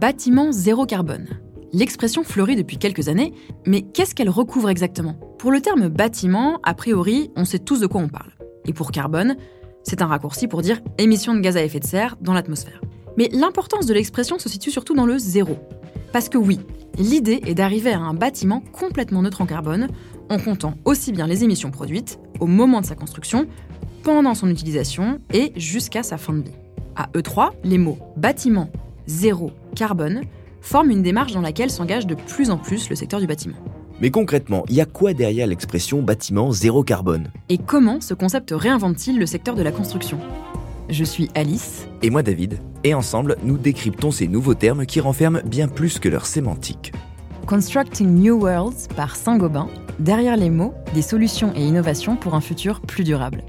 Bâtiment zéro carbone. L'expression fleurit depuis quelques années, mais qu'est-ce qu'elle recouvre exactement? Pour le terme bâtiment, a priori, on sait tous de quoi on parle. Et pour carbone, c'est un raccourci pour dire émissions de gaz à effet de serre dans l'atmosphère. Mais l'importance de l'expression se situe surtout dans le zéro. Parce que oui, l'idée est d'arriver à un bâtiment complètement neutre en carbone, en comptant aussi bien les émissions produites au moment de sa construction, pendant son utilisation et jusqu'à sa fin de vie. À E3, les mots bâtiment, zéro, carbone forment une démarche dans laquelle s'engage de plus en plus le secteur du bâtiment. Mais concrètement, il y a quoi derrière l'expression bâtiment zéro carbone? Et comment ce concept réinvente-t-il le secteur de la construction? Je suis Alice. Et moi David. Et ensemble, nous décryptons ces nouveaux termes qui renferment bien plus que leur sémantique. Constructing New Worlds par Saint-Gobain, derrière les mots, des solutions et innovations pour un futur plus durable.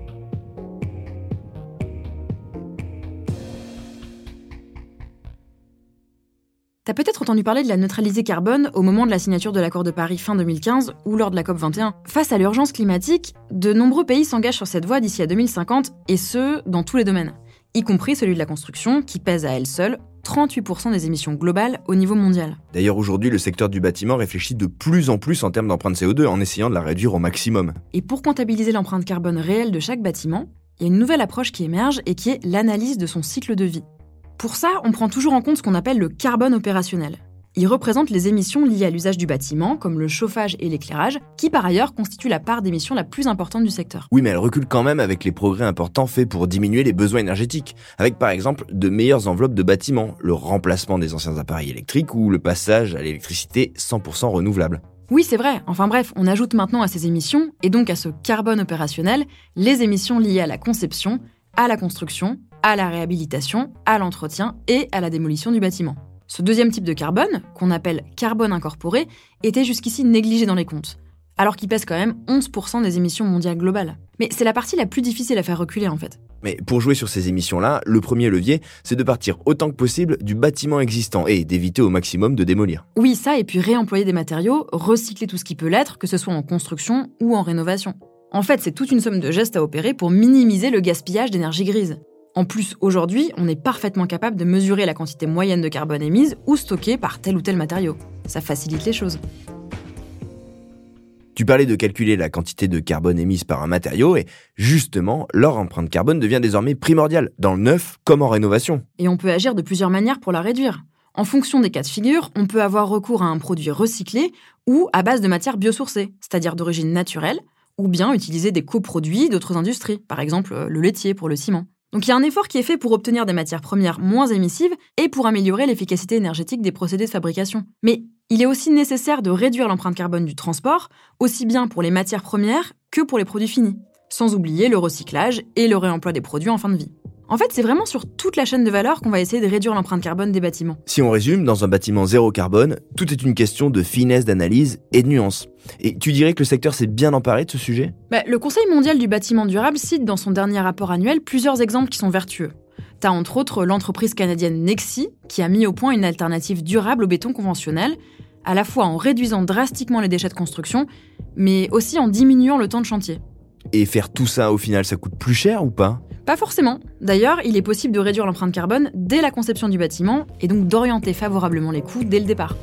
T'as peut-être entendu parler de la neutralité carbone au moment de la signature de l'accord de Paris fin 2015 ou lors de la COP21. Face à l'urgence climatique, de nombreux pays s'engagent sur cette voie d'ici à 2050, et ce, dans tous les domaines, y compris celui de la construction, qui pèse à elle seule 38% des émissions globales au niveau mondial. D'ailleurs, aujourd'hui, le secteur du bâtiment réfléchit de plus en plus en termes d'empreinte CO2 en essayant de la réduire au maximum. Et pour comptabiliser l'empreinte carbone réelle de chaque bâtiment, il y a une nouvelle approche qui émerge et qui est l'analyse de son cycle de vie. Pour ça, on prend toujours en compte ce qu'on appelle le carbone opérationnel. Il représente les émissions liées à l'usage du bâtiment, comme le chauffage et l'éclairage, qui par ailleurs constituent la part d'émissions la plus importante du secteur. Oui, mais elle recule quand même avec les progrès importants faits pour diminuer les besoins énergétiques, avec par exemple de meilleures enveloppes de bâtiments, le remplacement des anciens appareils électriques ou le passage à l'électricité 100% renouvelable. Oui, c'est vrai. Enfin bref, on ajoute maintenant à ces émissions, et donc à ce carbone opérationnel, les émissions liées à la conception, à la construction, à la réhabilitation, à l'entretien et à la démolition du bâtiment. Ce deuxième type de carbone, qu'on appelle carbone incorporé, était jusqu'ici négligé dans les comptes, alors qu'il pèse quand même 11% des émissions mondiales globales. Mais c'est la partie la plus difficile à faire reculer en fait. Mais pour jouer sur ces émissions-là, le premier levier, c'est de partir autant que possible du bâtiment existant et d'éviter au maximum de démolir. Oui, ça, et puis réemployer des matériaux, recycler tout ce qui peut l'être, que ce soit en construction ou en rénovation. En fait, c'est toute une somme de gestes à opérer pour minimiser le gaspillage d'énergie grise. En plus, aujourd'hui, on est parfaitement capable de mesurer la quantité moyenne de carbone émise ou stockée par tel ou tel matériau. Ça facilite les choses. Tu parlais de calculer la quantité de carbone émise par un matériau et justement, leur empreinte carbone devient désormais primordiale, dans le neuf comme en rénovation. Et on peut agir de plusieurs manières pour la réduire. En fonction des cas de figure, on peut avoir recours à un produit recyclé ou à base de matières biosourcées, c'est-à-dire d'origine naturelle, ou bien utiliser des coproduits d'autres industries, par exemple euh, le laitier pour le ciment. Donc il y a un effort qui est fait pour obtenir des matières premières moins émissives et pour améliorer l'efficacité énergétique des procédés de fabrication. Mais il est aussi nécessaire de réduire l'empreinte carbone du transport, aussi bien pour les matières premières que pour les produits finis, sans oublier le recyclage et le réemploi des produits en fin de vie. En fait, c'est vraiment sur toute la chaîne de valeur qu'on va essayer de réduire l'empreinte carbone des bâtiments. Si on résume, dans un bâtiment zéro carbone, tout est une question de finesse d'analyse et de nuance. Et tu dirais que le secteur s'est bien emparé de ce sujet? Bah, Le Conseil mondial du bâtiment durable cite dans son dernier rapport annuel plusieurs exemples qui sont vertueux. T'as entre autres l'entreprise canadienne Nexi, qui a mis au point une alternative durable au béton conventionnel, à la fois en réduisant drastiquement les déchets de construction, mais aussi en diminuant le temps de chantier. Et faire tout ça, au final, ça coûte plus cher ou pas? Pas forcément. D'ailleurs, il est possible de réduire l'empreinte carbone dès la conception du bâtiment et donc d'orienter favorablement les coûts dès le départ.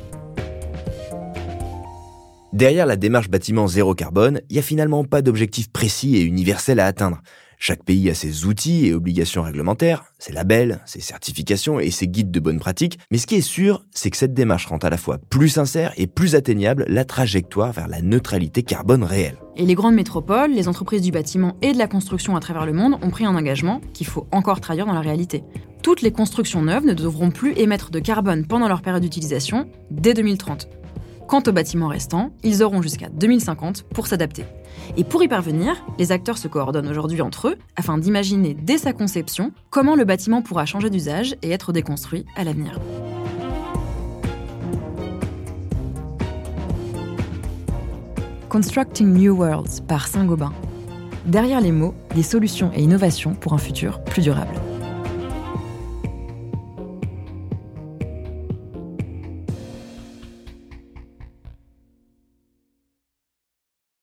Derrière la démarche bâtiment zéro carbone, il n'y a finalement pas d'objectif précis et universel à atteindre. Chaque pays a ses outils et obligations réglementaires, ses labels, ses certifications et ses guides de bonne pratique, mais ce qui est sûr, c'est que cette démarche rend à la fois plus sincère et plus atteignable la trajectoire vers la neutralité carbone réelle. Et les grandes métropoles, les entreprises du bâtiment et de la construction à travers le monde ont pris un engagement qu'il faut encore traduire dans la réalité. Toutes les constructions neuves ne devront plus émettre de carbone pendant leur période d'utilisation dès 2030. Quant aux bâtiments restants, ils auront jusqu'à 2050 pour s'adapter. Et pour y parvenir, les acteurs se coordonnent aujourd'hui entre eux afin d'imaginer dès sa conception comment le bâtiment pourra changer d'usage et être déconstruit à l'avenir. Constructing New Worlds par Saint-Gobain. Derrière les mots, des solutions et innovations pour un futur plus durable.